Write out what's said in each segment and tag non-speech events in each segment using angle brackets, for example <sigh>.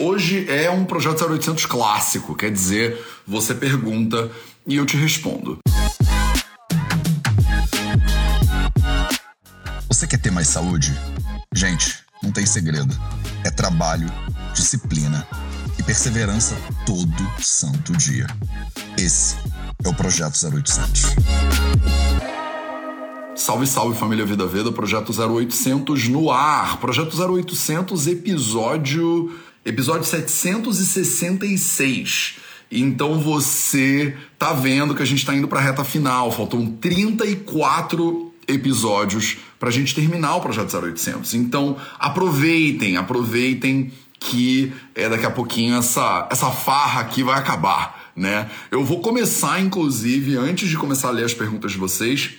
Hoje é um projeto 0800 clássico, quer dizer, você pergunta e eu te respondo. Você quer ter mais saúde? Gente, não tem segredo. É trabalho, disciplina e perseverança todo santo dia. Esse é o Projeto 0800. Salve, salve família Vida Veda, Projeto 0800 no ar. Projeto 0800, episódio episódio 766. Então você tá vendo que a gente tá indo para a reta final, faltam 34 episódios para a gente terminar o projeto 0800. Então aproveitem, aproveitem que é daqui a pouquinho essa essa farra aqui vai acabar, né? Eu vou começar inclusive antes de começar a ler as perguntas de vocês,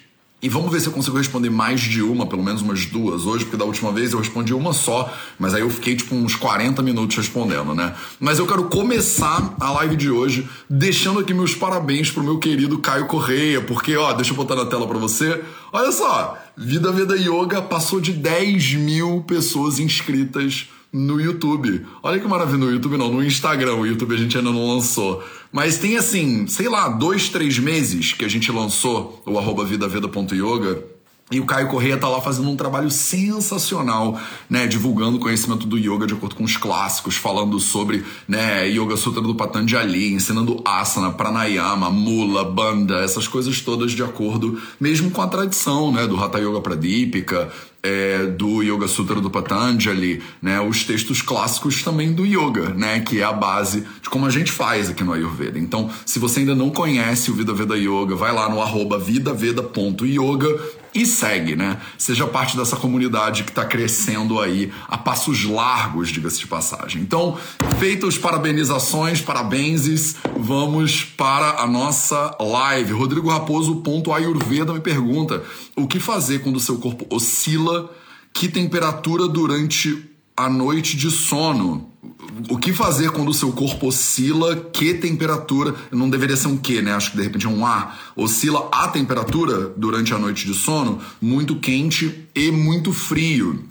e vamos ver se eu consigo responder mais de uma, pelo menos umas duas hoje, porque da última vez eu respondi uma só, mas aí eu fiquei tipo uns 40 minutos respondendo, né? Mas eu quero começar a live de hoje deixando aqui meus parabéns pro meu querido Caio Correia, porque, ó, deixa eu botar na tela para você. Olha só, Vida Veda Yoga passou de 10 mil pessoas inscritas no YouTube. Olha que maravilha, no YouTube não, no Instagram. O YouTube a gente ainda não lançou. Mas tem assim, sei lá, dois, três meses que a gente lançou o arroba vidaveda.yoga e o Caio Correia tá lá fazendo um trabalho sensacional, né, divulgando o conhecimento do yoga de acordo com os clássicos, falando sobre, né, Yoga Sutra do Patanjali, ensinando asana, pranayama, mula, banda, essas coisas todas de acordo mesmo com a tradição, né, do Hatha Yoga Pradipika, é, do Yoga Sutra do Patanjali, né, os textos clássicos também do yoga, né, que é a base de como a gente faz aqui no Ayurveda. Então, se você ainda não conhece o Vida Veda Yoga, vai lá no arroba vidaveda.yoga e segue, né? Seja parte dessa comunidade que está crescendo aí a passos largos, diga-se de passagem. Então, feitas parabenizações, parabéns, vamos para a nossa live. Rodrigo Raposo, ponto Ayurveda, me pergunta o que fazer quando o seu corpo oscila, que temperatura durante a noite de sono. O que fazer quando o seu corpo oscila? Que temperatura? Não deveria ser um que, né? Acho que de repente é um A. Oscila a temperatura durante a noite de sono, muito quente e muito frio.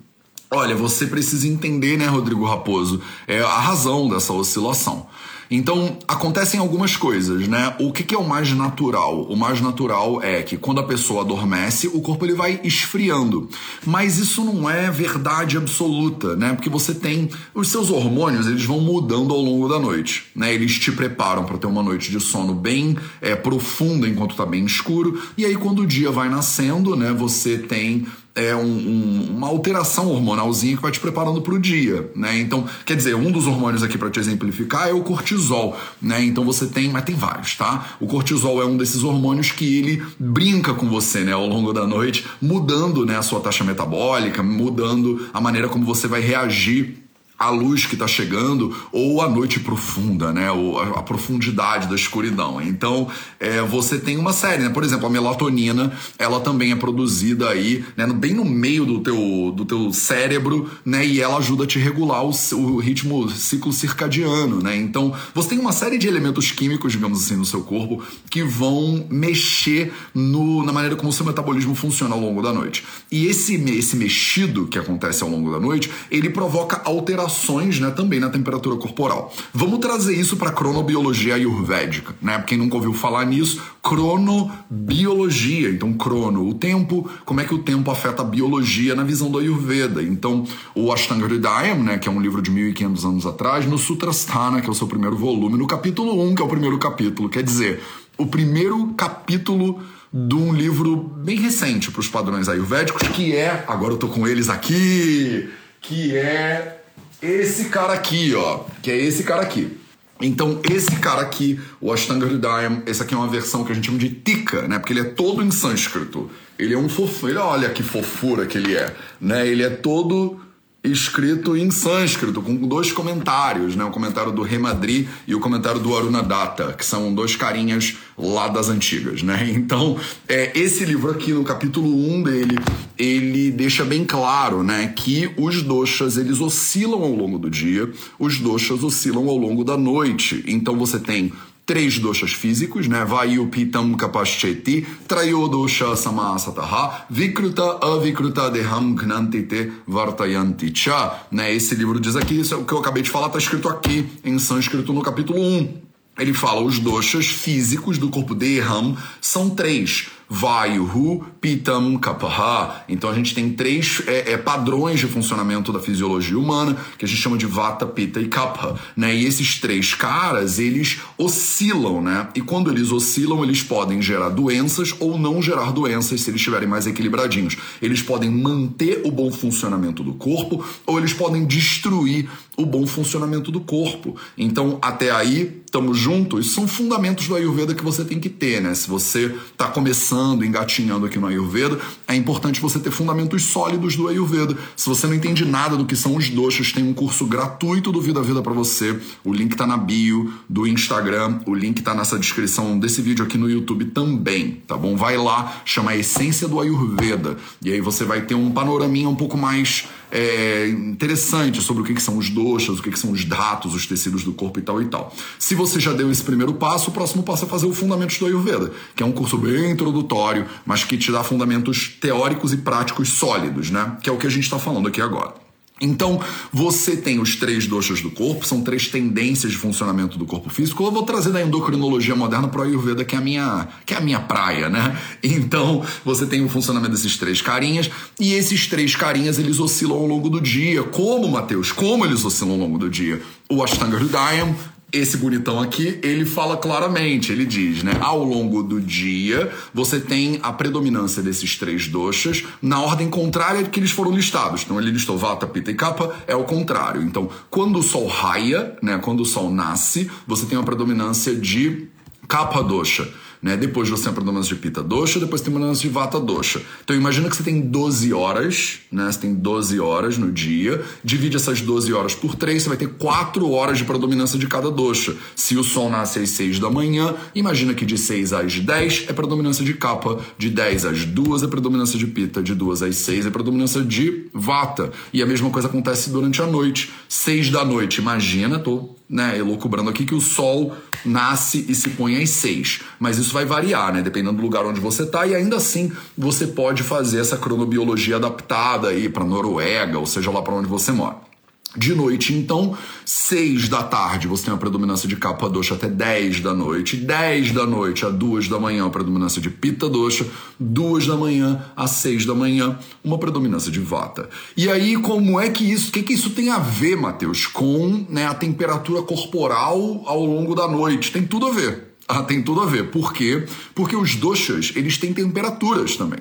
Olha, você precisa entender, né, Rodrigo Raposo, é a razão dessa oscilação. Então, acontecem algumas coisas, né? O que, que, é o mais natural? O mais natural é que quando a pessoa adormece, o corpo ele vai esfriando. Mas isso não é verdade absoluta, né? Porque você tem os seus hormônios, eles vão mudando ao longo da noite, né? Eles te preparam para ter uma noite de sono bem é, profunda enquanto está bem escuro. E aí quando o dia vai nascendo, né, você tem é um, um, uma alteração hormonalzinha que vai te preparando para o dia, né? Então, quer dizer, um dos hormônios aqui para te exemplificar é o cortisol, né? Então você tem, mas tem vários, tá? O cortisol é um desses hormônios que ele brinca com você, né, ao longo da noite, mudando, né, a sua taxa metabólica, mudando a maneira como você vai reagir a luz que está chegando ou a noite profunda, né? Ou a, a profundidade da escuridão. Então, é, você tem uma série, né? Por exemplo, a melatonina, ela também é produzida aí, né? Bem no meio do teu, do teu cérebro, né? E ela ajuda a te regular o, o ritmo ciclo circadiano, né? Então, você tem uma série de elementos químicos, digamos assim, no seu corpo que vão mexer no, na maneira como o seu metabolismo funciona ao longo da noite. E esse, esse mexido que acontece ao longo da noite, ele provoca alterações alterações né, também na temperatura corporal. Vamos trazer isso para a cronobiologia ayurvédica, né? Quem nunca ouviu falar nisso, cronobiologia. Então, crono, o tempo, como é que o tempo afeta a biologia na visão do Ayurveda. Então, o Ashtanga Hridayam, né, que é um livro de 1500 anos atrás, no Sutrasthana, que é o seu primeiro volume, no capítulo 1, que é o primeiro capítulo, quer dizer, o primeiro capítulo de um livro bem recente para os padrões ayurvédicos, que é, agora eu tô com eles aqui, que é esse cara aqui, ó, que é esse cara aqui. Então, esse cara aqui, o Ashtanga Hridayam, essa aqui é uma versão que a gente chama de Tika, né? Porque ele é todo em sânscrito. Ele é um fofo, ele olha que fofura que ele é, né? Ele é todo escrito em sânscrito, com dois comentários, né? O comentário do Remadri e o comentário do Arunadatta, que são dois carinhas lá das antigas, né? <laughs> Então, é, esse livro aqui, no capítulo 1 dele, ele deixa bem claro, né, que os doshas, eles oscilam ao longo do dia, os doshas oscilam ao longo da noite. Então, você tem três doshas físicos, né? Vayu pitam kapashcheti, trayodosha samasataha, vikruta avikruta deham gnantite vartayanti cha, né? Esse livro diz aqui, isso é o que eu acabei de falar, tá escrito aqui em sânscrito no capítulo 1. Ele fala os doshas físicos do corpo de Ram são três. Vayuhu, Pitam, Kapaha. Então a gente tem três é, é, padrões de funcionamento da fisiologia humana que a gente chama de Vata, Pitta e Kapha. Né? E esses três caras, eles oscilam, né? E quando eles oscilam, eles podem gerar doenças ou não gerar doenças se eles estiverem mais equilibradinhos. Eles podem manter o bom funcionamento do corpo ou eles podem destruir o bom funcionamento do corpo. Então, até aí, estamos juntos. São fundamentos do Ayurveda que você tem que ter, né? Se você está começando, engatinhando aqui no Ayurveda, é importante você ter fundamentos sólidos do Ayurveda. Se você não entende nada do que são os doshas, tem um curso gratuito do Vida Vida para você. O link está na bio do Instagram, o link está nessa descrição desse vídeo aqui no YouTube também, tá bom? Vai lá, chama a Essência do Ayurveda. E aí você vai ter um panoraminha um pouco mais é, interessante sobre o que, que são os doshas, o que, que são os datos, os tecidos do corpo e tal e tal. Se você já deu esse primeiro passo, o próximo passo é fazer o Fundamentos do Ayurveda, que é um curso bem introdutório, mas que te dá fundamentos teóricos e práticos sólidos, né? Que é o que a gente está falando aqui agora. Então, você tem os três doshas do corpo, são três tendências de funcionamento do corpo físico. Eu vou trazer da endocrinologia moderna para o Ayurveda, que é a minha, que é a minha praia, né? <laughs> Então, você tem o funcionamento desses três carinhas, e esses três carinhas, eles oscilam ao longo do dia. Como, Mateus? Como eles oscilam ao longo do dia? O Ashtanga Hridayam, esse bonitão aqui, ele fala claramente, ele diz, né? Ao longo do dia, você tem a predominância desses três doshas na ordem contrária que eles foram listados. Então, ele listou Vata, Pitta e Kapha, é o contrário. Então, quando o sol raia, né? Quando o sol nasce, você tem uma predominância de Kapha dosha. Né? Depois você tem a predominância de Pita Dosha, depois tem a predominância de Vata Dosha. Então imagina que você tem 12 horas, né? Você tem 12 horas no dia, divide essas 12 horas por 3, você vai ter 4 horas de predominância de cada dosha. Se o Sol nasce às 6 da manhã, imagina que de 6 às 10 é predominância de Kapha, de 10 às 2 é predominância de Pita, de 2 às 6 é predominância de Vata. E a mesma coisa acontece durante a noite. 6 da noite, imagina, tô né, elucubrando aqui que o Sol nasce e se põe às 6. Mas isso vai variar, né? Dependendo do lugar onde você está, e ainda assim você pode fazer essa cronobiologia adaptada aí para Noruega, ou seja lá para onde você mora. De noite, então, 6 da tarde você tem a predominância de capa doxa até 10 da noite. 10 da noite a 2 da manhã, a predominância de pita doxa. 2 da manhã a 6 da manhã, uma predominância de vata. E aí, como é que isso, o que, que isso tem a ver, Matheus, com né, a temperatura corporal ao longo da noite? Tem tudo a ver. Ah, tem tudo a ver. Por quê? Porque os doshas, eles têm temperaturas também.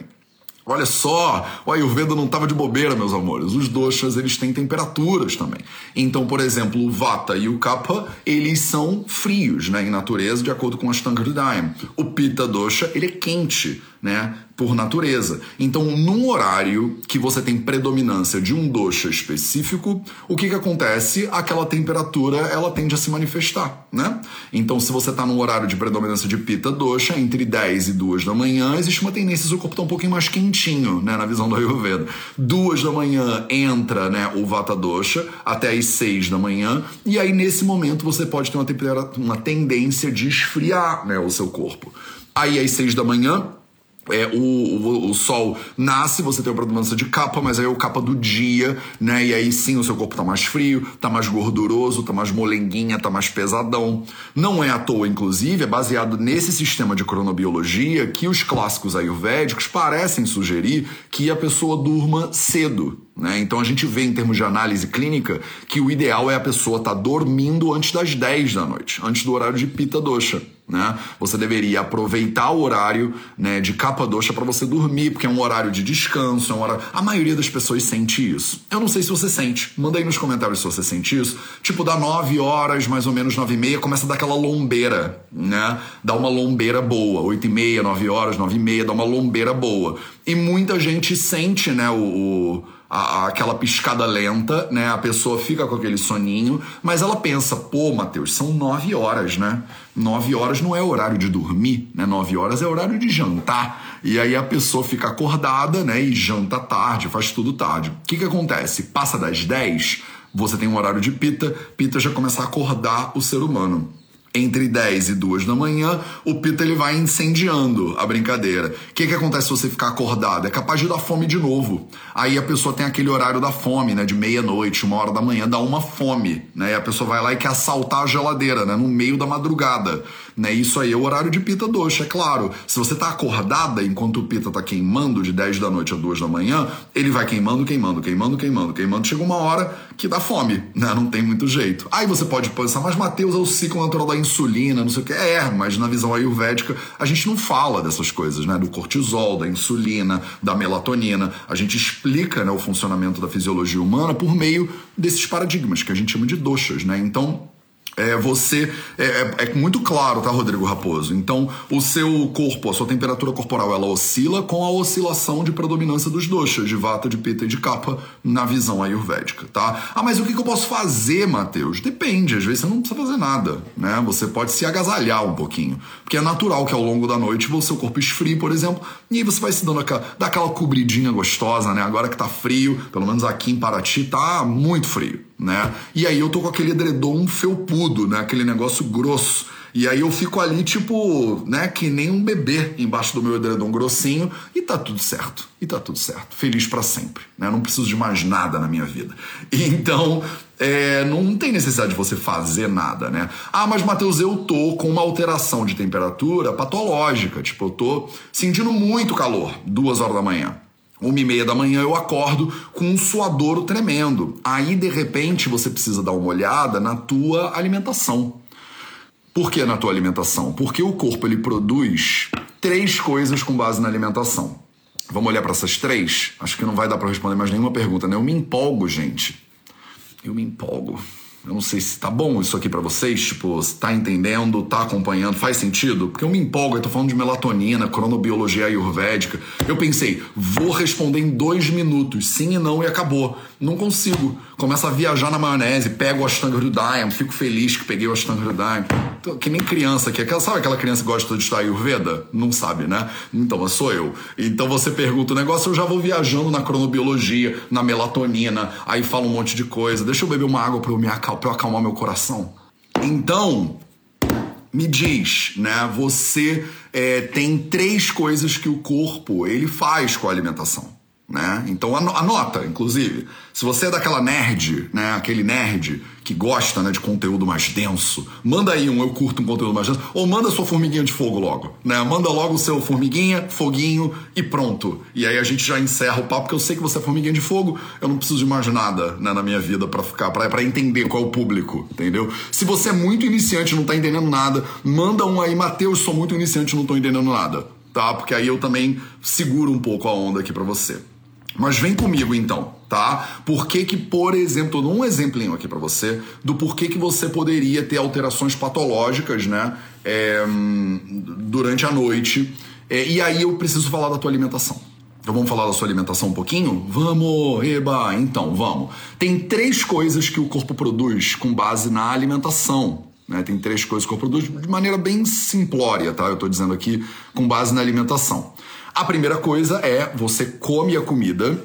Olha só, o Ayurveda não estava de bobeira, meus amores. Os doshas, eles têm temperaturas também. Então, por exemplo, o Vata e o Kapha, eles são frios, né, em natureza, de acordo com a Ashtanga Hridayam. O Pitta dosha, ele é quente, né? Por natureza. Então, num horário que você tem predominância de um dosha específico, o que que acontece? Aquela temperatura, ela tende a se manifestar, né? Então, se você está num horário de predominância de pita dosha, entre 10 e 2 da manhã, existe uma tendência seu corpo estar tá um pouquinho mais quentinho, né? Na visão do Ayurveda. 2 da manhã entra, né, o vata dosha, até as 6 da manhã, e aí nesse momento você pode ter uma, uma tendência de esfriar, né, o seu corpo. Aí às 6 da manhã, é, o, o, o, sol nasce, você tem uma predominância de capa, mas aí é o capa do dia, né? E aí sim o seu corpo tá mais frio, tá mais gorduroso, tá mais molenguinha, tá mais pesadão. Não é à toa, inclusive, é baseado nesse sistema de cronobiologia que os clássicos ayurvédicos parecem sugerir que a pessoa durma cedo, né? Então a gente vê em termos de análise clínica que o ideal é a pessoa estar tá dormindo antes das 10 da noite, antes do horário de pita dosha. Né? Você deveria aproveitar o horário né, de capa doxa para você dormir, porque é um horário de descanso, é um horário... A maioria das pessoas sente isso. Eu não sei se você sente. Manda aí nos comentários se você sente isso. Tipo, dá 9 horas, mais ou menos 9 e meia, começa a dar aquela lombeira, né? Dá uma lombeira boa. 8 e meia, 9 horas, 9 e meia, dá uma lombeira boa. E muita gente sente, né, o, o aquela piscada lenta, né? A pessoa fica com aquele soninho, mas ela pensa, pô, Matheus, são nove horas, né? Nove horas não é horário de dormir, né? Nove horas é horário de jantar. E aí a pessoa fica acordada, né? E janta tarde, faz tudo tarde. O que que acontece? Passa das dez, você tem um horário de pita, pita já começa a acordar o ser humano. Entre 10 e 2 da manhã, o pita ele vai incendiando a brincadeira. O que, que acontece se você ficar acordado? É capaz de dar fome de novo. Aí a pessoa tem aquele horário da fome, né? De meia-noite, uma hora da manhã, dá uma fome, né? E a pessoa vai lá e quer assaltar a geladeira, né? No meio da madrugada. Né? Isso aí é o horário de pita doce, é claro. Se você tá acordada enquanto o pita tá queimando de 10 da noite a 2 da manhã, ele vai queimando, queimando, queimando, queimando, queimando. Chega uma hora que dá fome, né? Não tem muito jeito. Aí você pode pensar, mas Mateus é o ciclo natural da insulina, não sei o que. É, mas na visão ayurvédica a gente não fala dessas coisas, né? Do cortisol, da insulina, da melatonina. A gente explica né, o funcionamento da fisiologia humana por meio desses paradigmas que a gente chama de doshas, né? Então, é, você é, é, é, muito claro, tá, Rodrigo Raposo? Então, o seu corpo, a sua temperatura corporal, ela oscila com a oscilação de predominância dos doshas, de vata, de pita e de capa, na visão ayurvédica, tá? Ah, mas o que, que eu posso fazer, Matheus? Depende, às vezes você não precisa fazer nada, né? Você pode se agasalhar um pouquinho, porque é natural que ao longo da noite o seu corpo esfrie, por exemplo, e aí você vai se dando aquela, dá aquela cobridinha gostosa, né? Agora que tá frio, pelo menos aqui em Paraty tá muito frio né? E aí eu tô com aquele edredom felpudo, né? Aquele negócio grosso. E aí eu fico ali, tipo, né, que nem um bebê embaixo do meu edredom grossinho e tá tudo certo. E tá tudo certo. Feliz para sempre, né? Não preciso de mais nada na minha vida. <laughs> Então, é, não tem necessidade de você fazer nada, né? Ah, mas Matheus, eu tô com uma alteração de temperatura patológica. Tipo, eu tô sentindo muito calor, duas horas da manhã uma e meia da manhã eu acordo com um suadouro tremendo. Aí, de repente, você precisa dar uma olhada na tua alimentação. Por que na tua alimentação? Porque o corpo ele produz três coisas com base na alimentação. Vamos olhar para essas três? Acho que não vai dar para responder mais nenhuma pergunta, né? Eu me empolgo, gente. Eu me empolgo. Eu não sei se tá bom isso aqui para vocês, tipo, se tá entendendo, tá acompanhando, faz sentido? Porque eu me empolgo, eu tô falando de melatonina, cronobiologia ayurvédica. Eu pensei, vou responder em dois minutos, sim e não, e acabou. Não consigo. Começo a viajar na maionese, pego o Ashtanga Hridayam, fico feliz que peguei o Ashtanga Hridayam. Que nem criança que aquela, sabe aquela criança que gosta de estudar Ayurveda? Não sabe, né? Então, sou eu. Então você pergunta o negócio, eu já vou viajando na cronobiologia, na melatonina, aí falo um monte de coisa. Deixa eu beber uma água para eu me acalmar, para eu acalmar meu coração. Então, me diz, né? Você é, tem três coisas que o corpo ele faz com a alimentação. Né? Então anota, inclusive, se você é daquela nerd, né, aquele nerd que gosta né, de conteúdo mais denso, manda aí um eu curto um conteúdo mais denso, ou manda sua formiguinha de fogo logo, né? Manda logo o seu formiguinha, foguinho e pronto. E aí a gente já encerra o papo, porque eu sei que você é formiguinha de fogo, eu não preciso de mais nada né, na minha vida para ficar, para entender qual é o público, entendeu? Se você é muito iniciante não tá entendendo nada, manda um aí, Matheus, sou muito iniciante não tô entendendo nada, tá? Porque aí eu também seguro um pouco a onda aqui para você. Mas vem comigo então, tá? Por que que, por exemplo, dou um exemplinho aqui para você do porquê que você poderia ter alterações patológicas, né? É, durante a noite. É, e aí eu preciso falar da tua alimentação. Então vamos falar da sua alimentação um pouquinho? Vamos, eba, então vamos. Tem três coisas que o corpo produz com base na alimentação. Né? Tem três coisas que o corpo produz de maneira bem simplória, tá? Eu estou dizendo aqui com base na alimentação. A primeira coisa é você come a comida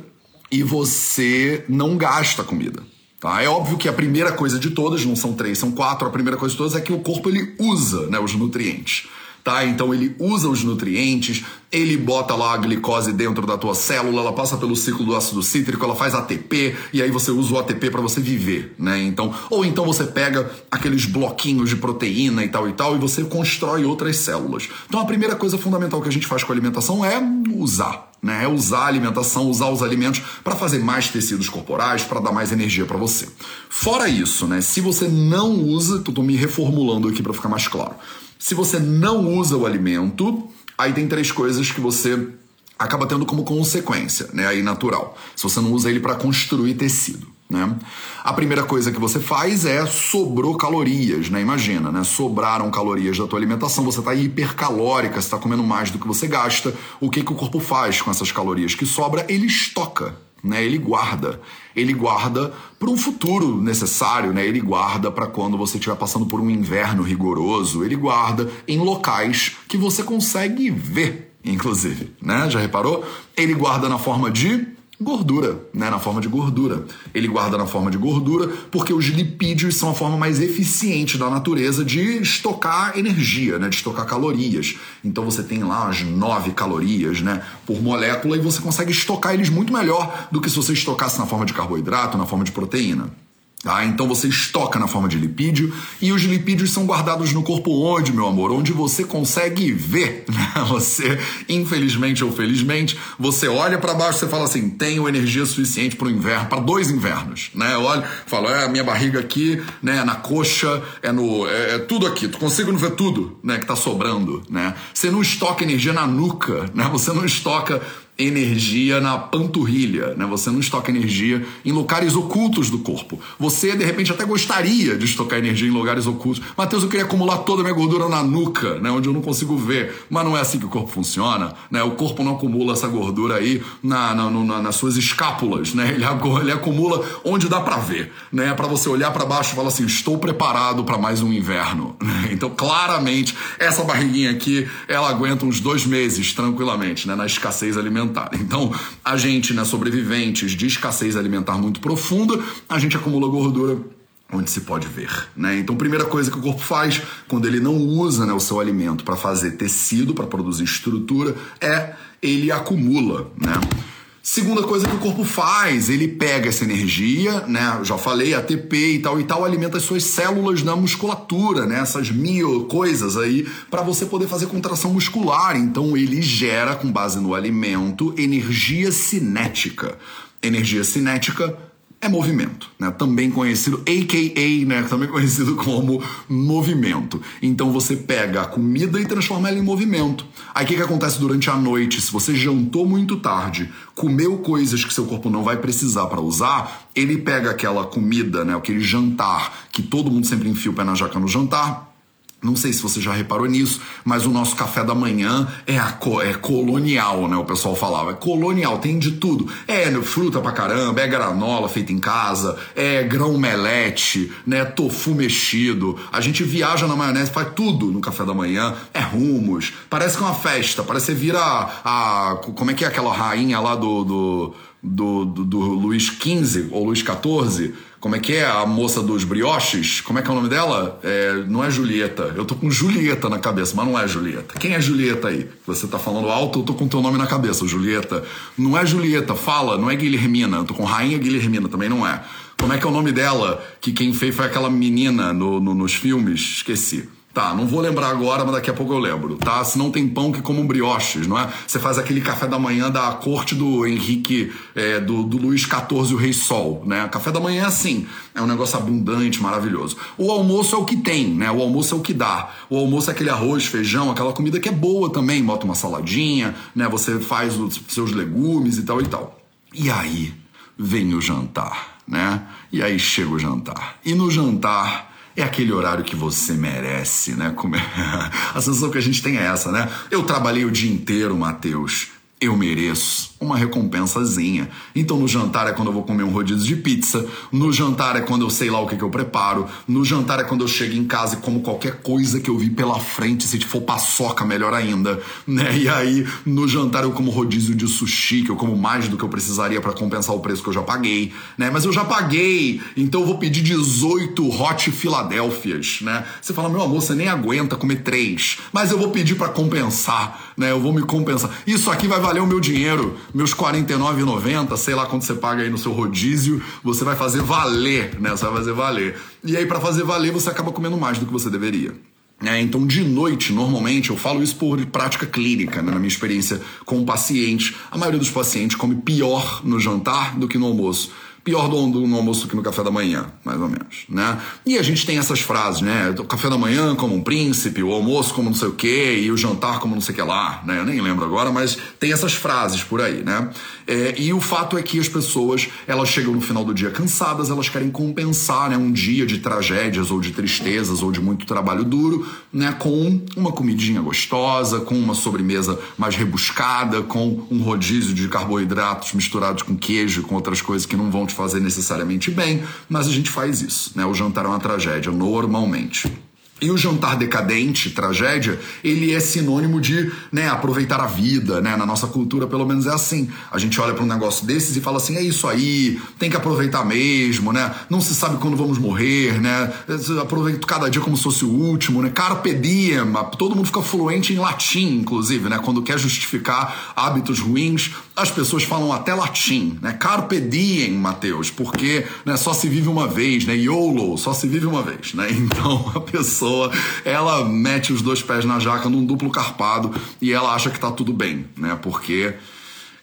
e você não gasta a comida. Tá? É óbvio que a primeira coisa de todas, não são três, são quatro, a primeira coisa de todas é que o corpo ele usa né, os nutrientes tá? Então ele usa os nutrientes, ele bota lá a glicose dentro da tua célula, ela passa pelo ciclo do ácido cítrico, ela faz ATP e aí você usa o ATP para você viver, né? Então, ou então você pega aqueles bloquinhos de proteína e tal e tal e você constrói outras células. Então a primeira coisa fundamental que a gente faz com a alimentação é usar né? É usar a alimentação, usar os alimentos para fazer mais tecidos corporais, para dar mais energia para você. Fora isso, né? Se você não usa, tô me reformulando aqui para ficar mais claro. Se você não usa o alimento, aí tem três coisas que você acaba tendo como consequência, né? Aí natural. Se você não usa ele para construir tecido, né? A primeira coisa que você faz é sobrou calorias, né? Imagina, né? Sobraram calorias da tua alimentação, você está hipercalórica, você está comendo mais do que você gasta. O que que o corpo faz com essas calorias que sobra? Ele estoca né? Ele guarda, ele guarda para um futuro necessário, né? Ele guarda para quando você estiver passando por um inverno rigoroso, ele guarda em locais que você consegue ver, inclusive, né? Já reparou? Ele guarda na forma de Gordura, né? Na forma de gordura. Ele guarda na forma de gordura porque os lipídios são a forma mais eficiente da natureza de estocar energia, né? De estocar calorias. Então você tem lá as 9 calorias, né? Por molécula e você consegue estocar eles muito melhor do que se você estocasse na forma de carboidrato, na forma de proteína. Tá? Então você estoca na forma de lipídio e os lipídios são guardados no corpo onde, meu amor? Onde você consegue ver. <laughs> Né? Você, infelizmente ou felizmente, você olha para baixo e fala assim: tenho energia suficiente para o inverno, para dois invernos. Né? Olha, falo, é a minha barriga aqui, né? na coxa, é no. É, é tudo aqui. Tu consigo ver tudo né? que está sobrando. Né? Você não estoca energia na nuca, né? Você não estoca energia na panturrilha, né? Você não estoca energia em lugares ocultos do corpo. Você, de repente, até gostaria de estocar energia em lugares ocultos. Matheus, eu queria acumular toda a minha gordura na nuca, né? Onde eu não consigo ver. Mas não é assim que o corpo funciona, né? O corpo não acumula essa gordura aí na, na, na nas suas escápulas, né? Ele, ele acumula onde dá para ver, né? Para você olhar para baixo e falar assim, estou preparado para mais um inverno. <laughs> Então, claramente, essa barriguinha aqui, ela aguenta uns dois meses tranquilamente, né? Na escassez alimentar alimentar. Então, a gente, né, sobreviventes de escassez alimentar muito profunda, a gente acumula gordura onde se pode ver, né? Então, primeira coisa que o corpo faz quando ele não usa né, o seu alimento para fazer tecido, para produzir estrutura, é ele acumula, né? Segunda coisa que o corpo faz, ele pega essa energia, né? Já falei, ATP e tal e tal, alimenta as suas células na musculatura, né? Essas mil coisas aí, para você poder fazer contração muscular. Então ele gera, com base no alimento, energia cinética. Energia cinética é movimento, né? Também conhecido, AKA, né? Também conhecido como movimento. Então você pega a comida e transforma ela em movimento. Aí o que, que acontece durante a noite? Se você jantou muito tarde, comeu coisas que seu corpo não vai precisar para usar, ele pega aquela comida, né? Aquele jantar que todo mundo sempre enfia o pé na jaca no jantar, não sei se você já reparou nisso, mas o nosso café da manhã é, a, é colonial, né? O pessoal falava. É colonial, tem de tudo. É fruta pra caramba, é granola feita em casa, é grão melete, né? Tofu mexido. A gente viaja na maionese, faz tudo no café da manhã. É rumos. Parece que é uma festa. Parece que você vira a, a. Como é que é aquela rainha lá do, do do, do, do Luiz XV ou Luiz XIV. Como é que é a moça dos brioches? Como é que é o nome dela? É, não é Julieta. Eu tô com Julieta na cabeça, mas não é Julieta. Quem é Julieta aí? Você tá falando alto, eu tô com teu nome na cabeça, Julieta. Não é Julieta, fala, não é Guilhermina. Eu tô com Rainha Guilhermina, também não é. Como é que é o nome dela? Que quem fez foi aquela menina no, no nos filmes? Esqueci. Tá, não vou lembrar agora, mas daqui a pouco eu lembro, tá? Se não tem pão que comam brioches, não é? Você faz aquele café da manhã da corte do Henrique, é, do, do Luiz XIV, o Rei Sol, né? Café da manhã é assim, é um negócio abundante, maravilhoso. O almoço é o que tem, né? O almoço é o que dá. O almoço é aquele arroz, feijão, aquela comida que é boa também. Bota uma saladinha, né? Você faz os seus legumes e tal e tal. E aí vem o jantar, né? E aí chega o jantar. E no jantar é aquele horário que você merece, né? <laughs> A sensação que a gente tem é essa, né? Eu trabalhei o dia inteiro, Matheus. Eu mereço uma recompensazinha. Então no jantar é quando eu vou comer um rodízio de pizza, no jantar é quando eu sei lá o que, que eu preparo, no jantar é quando eu chego em casa e como qualquer coisa que eu vi pela frente, se for paçoca, melhor ainda, né? E aí no jantar eu como rodízio de sushi, que eu como mais do que eu precisaria para compensar o preço que eu já paguei, né? Mas eu já paguei, então eu vou pedir 18 Hot Filadélfias, né? Você fala, meu amor, você nem aguenta comer três, mas eu vou pedir para compensar, né? Eu vou me compensar. Isso aqui vai valer o meu dinheiro meus R$ 49,90, sei lá quanto você paga aí no seu rodízio, você vai fazer valer, né? Você vai fazer valer. E aí, para fazer valer, você acaba comendo mais do que você deveria. É, então, de noite, normalmente, eu falo isso por prática clínica, né? na minha experiência com pacientes. A maioria dos pacientes come pior no jantar do que no almoço pior do, do, no almoço do que no café da manhã, mais ou menos, né? E a gente tem essas frases, né? O café da manhã como um príncipe, o almoço como não sei o quê, e o jantar como não sei o que lá, né? Eu nem lembro agora, mas tem essas frases por aí, né? É, e o fato é que as pessoas, elas chegam no final do dia cansadas, elas querem compensar, né? Um dia de tragédias ou de tristezas ou de muito trabalho duro, né? Com uma comidinha gostosa, com uma sobremesa mais rebuscada, com um rodízio de carboidratos misturados com queijo, com outras coisas que não vão te fazer necessariamente bem, mas a gente faz isso, né? O jantar é uma tragédia, normalmente. E o jantar decadente, tragédia, ele é sinônimo de né, aproveitar a vida, né? Na nossa cultura, pelo menos, é assim. A gente olha para um negócio desses e fala assim: é isso aí, tem que aproveitar mesmo, né? Não se sabe quando vamos morrer, né? Aproveito cada dia como se fosse o último, né? Carpe diem, todo mundo fica fluente em latim, inclusive, né? Quando quer justificar hábitos ruins, as pessoas falam até latim, né? Carpe diem, Mateus, porque né, só se vive uma vez, né? YOLO, só se vive uma vez, né? <laughs> Então a pessoa, ela mete os dois pés na jaca num duplo carpado e ela acha que tá tudo bem, né? Porque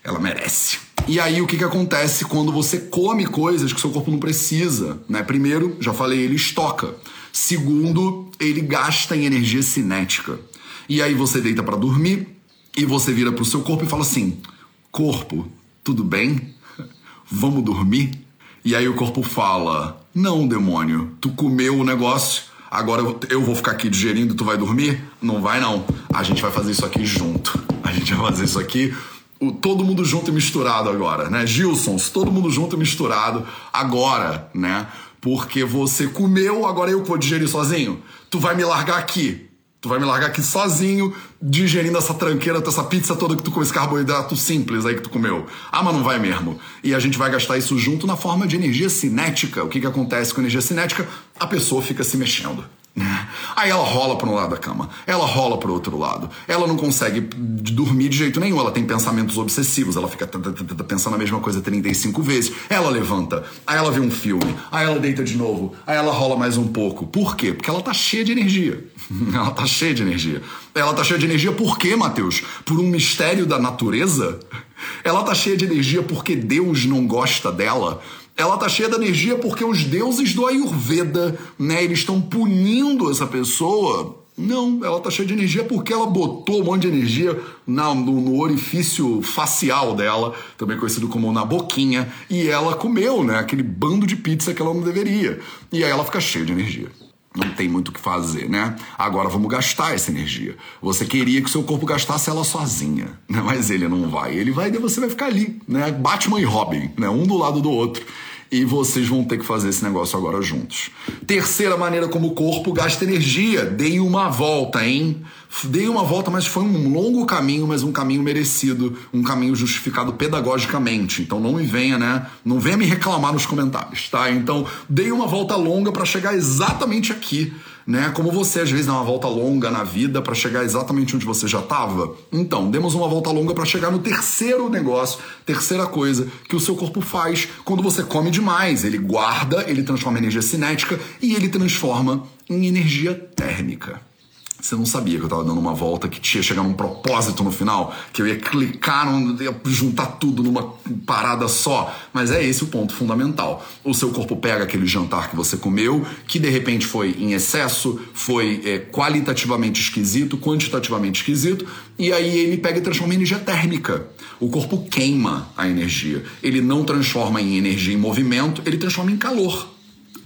ela merece. E aí o que, que acontece quando você come coisas que seu corpo não precisa, né? Primeiro, já falei, ele estoca. Segundo, ele gasta em energia cinética. E aí você deita para dormir e você vira pro seu corpo e fala assim: Corpo, tudo bem? <laughs> Vamos dormir? E aí o corpo fala: Não, demônio, tu comeu o negócio, agora eu vou ficar aqui digerindo tu vai dormir? Não vai, não. A gente vai fazer isso aqui junto. A gente vai fazer isso aqui o, todo mundo junto e misturado agora, né? Gilsons, todo mundo junto e misturado agora, né? Porque você comeu, agora eu vou digerir sozinho. Tu vai me largar aqui. Tu vai me largar aqui sozinho, digerindo essa tranqueira, essa pizza toda que tu comeu, esse carboidrato simples aí que tu comeu. Ah, mas não vai mesmo. E a gente vai gastar isso junto na forma de energia cinética. O que, que acontece com energia cinética? A pessoa fica se mexendo. Aí ela rola para um lado da cama, ela rola para o outro lado. Ela não consegue dormir de jeito nenhum, ela tem pensamentos obsessivos, ela fica pensando a mesma coisa 35 vezes. Ela levanta, aí ela vê um filme, aí ela deita de novo, aí ela rola mais um pouco. Por quê? Porque ela tá cheia de energia. <laughs> ela tá cheia de energia. Ela tá cheia de energia por quê, Mateus? Por um mistério da natureza? Ela tá cheia de energia porque Deus não gosta dela? Ela tá cheia de energia porque os deuses do Ayurveda, né, eles estão punindo essa pessoa. Não, ela tá cheia de energia porque ela botou um monte de energia na, no, no, orifício facial dela, também conhecido como na boquinha, e ela comeu, né, aquele bando de pizza que ela não deveria. E aí ela fica cheia de energia não tem muito o que fazer, né? Agora vamos gastar essa energia. Você queria que seu corpo gastasse ela sozinha, né? Mas ele não vai. Ele vai e você vai ficar ali, né? Batman e Robin, né? Um do lado do outro e vocês vão ter que fazer esse negócio agora juntos. Terceira maneira como o corpo gasta energia, dei uma volta, hein? Dei uma volta, mas foi um longo caminho, mas um caminho merecido, um caminho justificado pedagogicamente. Então não me venha, né? Não venha me reclamar nos comentários, tá? Então dei uma volta longa para chegar exatamente aqui né? Como você às vezes dá uma volta longa na vida para chegar exatamente onde você já estava. Então, demos uma volta longa para chegar no terceiro negócio, terceira coisa que o seu corpo faz quando você come demais. Ele guarda, ele transforma em energia cinética e ele transforma em energia térmica. Você não sabia que eu tava dando uma volta que tinha chegar num propósito no final, que eu ia clicar, ia juntar tudo numa parada só. Mas é esse o ponto fundamental. O seu corpo pega aquele jantar que você comeu, que de repente foi em excesso, foi é, qualitativamente esquisito, quantitativamente esquisito, e aí ele pega e transforma em energia térmica. O corpo queima a energia. Ele não transforma em energia em movimento, ele transforma em calor.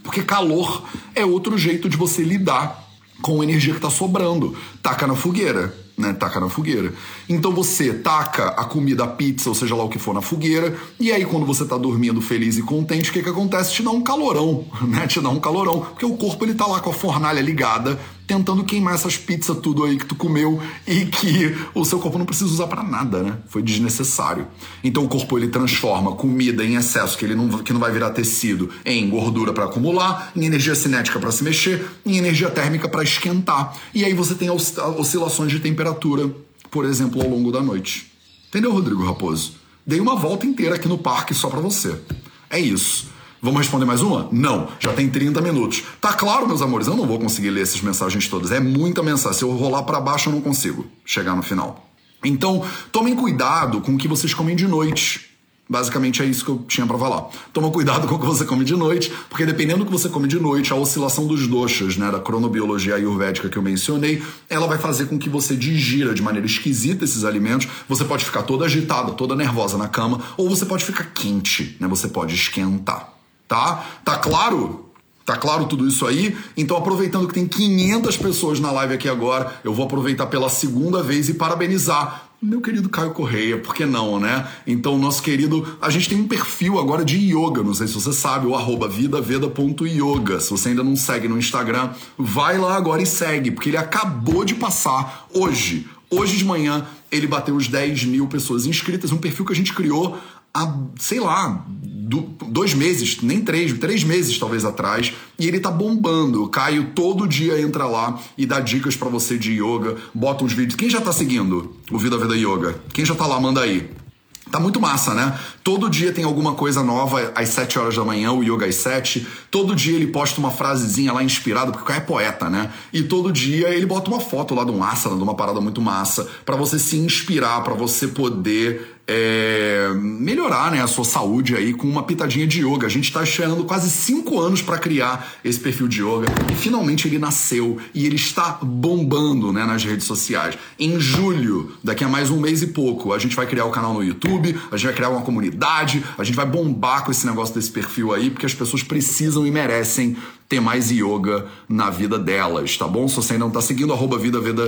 Porque calor é outro jeito de você lidar com energia que está sobrando. Taca na fogueira, né? Taca na fogueira. Então você taca a comida, a pizza, ou seja lá o que for, na fogueira, e aí quando você está dormindo feliz e contente, o que, que acontece? Te dá um calorão, <laughs> né? Te dá um calorão, porque o corpo ele tá lá com a fornalha ligada, tentando queimar essas pizzas tudo aí que tu comeu e que o seu corpo não precisa usar para nada, né? Foi desnecessário. Então o corpo ele transforma comida em excesso que ele não, que não vai virar tecido em gordura para acumular, em energia cinética para se mexer, em energia térmica para esquentar. E aí você tem oscilações de temperatura, por exemplo, ao longo da noite. Entendeu, Rodrigo Raposo? Dei uma volta inteira aqui no parque só para você. É isso. Vamos responder mais uma? Não, já tem 30 minutos. Tá claro, meus amores, eu não vou conseguir ler essas mensagens todas. É muita mensagem. Se eu rolar para baixo, eu não consigo chegar no final. Então, tomem cuidado com o que vocês comem de noite. Basicamente é isso que eu tinha para falar. Toma cuidado com o que você come de noite, porque dependendo do que você come de noite, a oscilação dos doshas, né, da cronobiologia ayurvédica que eu mencionei, ela vai fazer com que você digira de maneira esquisita esses alimentos. Você pode ficar toda agitada, toda nervosa na cama, ou você pode ficar quente, né? Você pode esquentar tá? Tá claro? Tá claro tudo isso aí? Então, aproveitando que tem 500 pessoas na live aqui agora, eu vou aproveitar pela segunda vez e parabenizar meu querido Caio Correia, por que não, né? Então, nosso querido, a gente tem um perfil agora de yoga, não sei se você sabe, o arroba vidaveda.yoga. Se você ainda não segue no Instagram, vai lá agora e segue, porque ele acabou de passar hoje. Hoje de manhã ele bateu os 10 mil pessoas inscritas, um perfil que a gente criou há, sei lá, dois meses, nem três, três meses talvez atrás, e ele tá bombando. O Caio todo dia entra lá e dá dicas para você de yoga, bota uns vídeos. Quem já tá seguindo o Vida Vida Yoga? Quem já tá lá, manda aí. Tá muito massa, né? Todo dia tem alguma coisa nova às 7 horas da manhã, o Yoga às 7. Todo dia ele posta uma frasezinha lá inspirada, porque o cara é poeta, né? E todo dia ele bota uma foto lá de um asana, de uma parada muito massa, para você se inspirar, para você poder é, melhorar né, a sua saúde aí com uma pitadinha de yoga. A gente está esperando quase cinco anos para criar esse perfil de yoga e finalmente ele nasceu e ele está bombando né, nas redes sociais. Em julho, daqui a mais um mês e pouco, a gente vai criar o canal no YouTube, a gente vai criar uma comunidade, a gente vai bombar com esse negócio desse perfil aí, porque as pessoas precisam e merecem ter mais yoga na vida delas, tá bom? Se você ainda não tá seguindo, arroba vidaveda.yoga,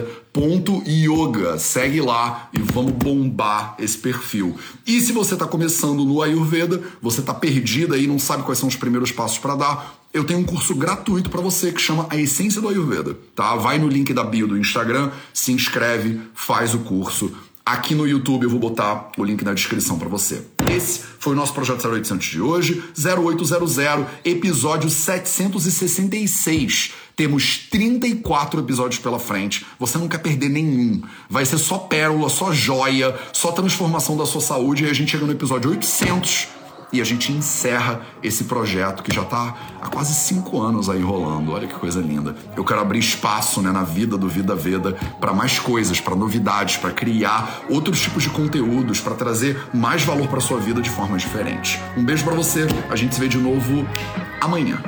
segue lá e vamos bombar esse perfil. E se você tá começando no Ayurveda, você tá perdido aí, não sabe quais são os primeiros passos para dar, eu tenho um curso gratuito para você que chama A Essência do Ayurveda, tá? Vai no link da bio do Instagram, se inscreve, faz o curso Aqui no YouTube eu vou botar o link na descrição para você. Esse foi o nosso projeto 0800 de hoje, 0800, episódio 766. Temos 34 episódios pela frente. Você não quer perder nenhum. Vai ser só pérola, só joia, só transformação da sua saúde e a gente chega no episódio 800 e a gente encerra esse projeto que já está há quase cinco anos aí rolando. Olha que coisa linda. Eu quero abrir espaço né, na vida do Vida Veda para mais coisas, para novidades, para criar outros tipos de conteúdos, para trazer mais valor para sua vida de forma diferente. Um beijo para você. A gente se vê de novo amanhã.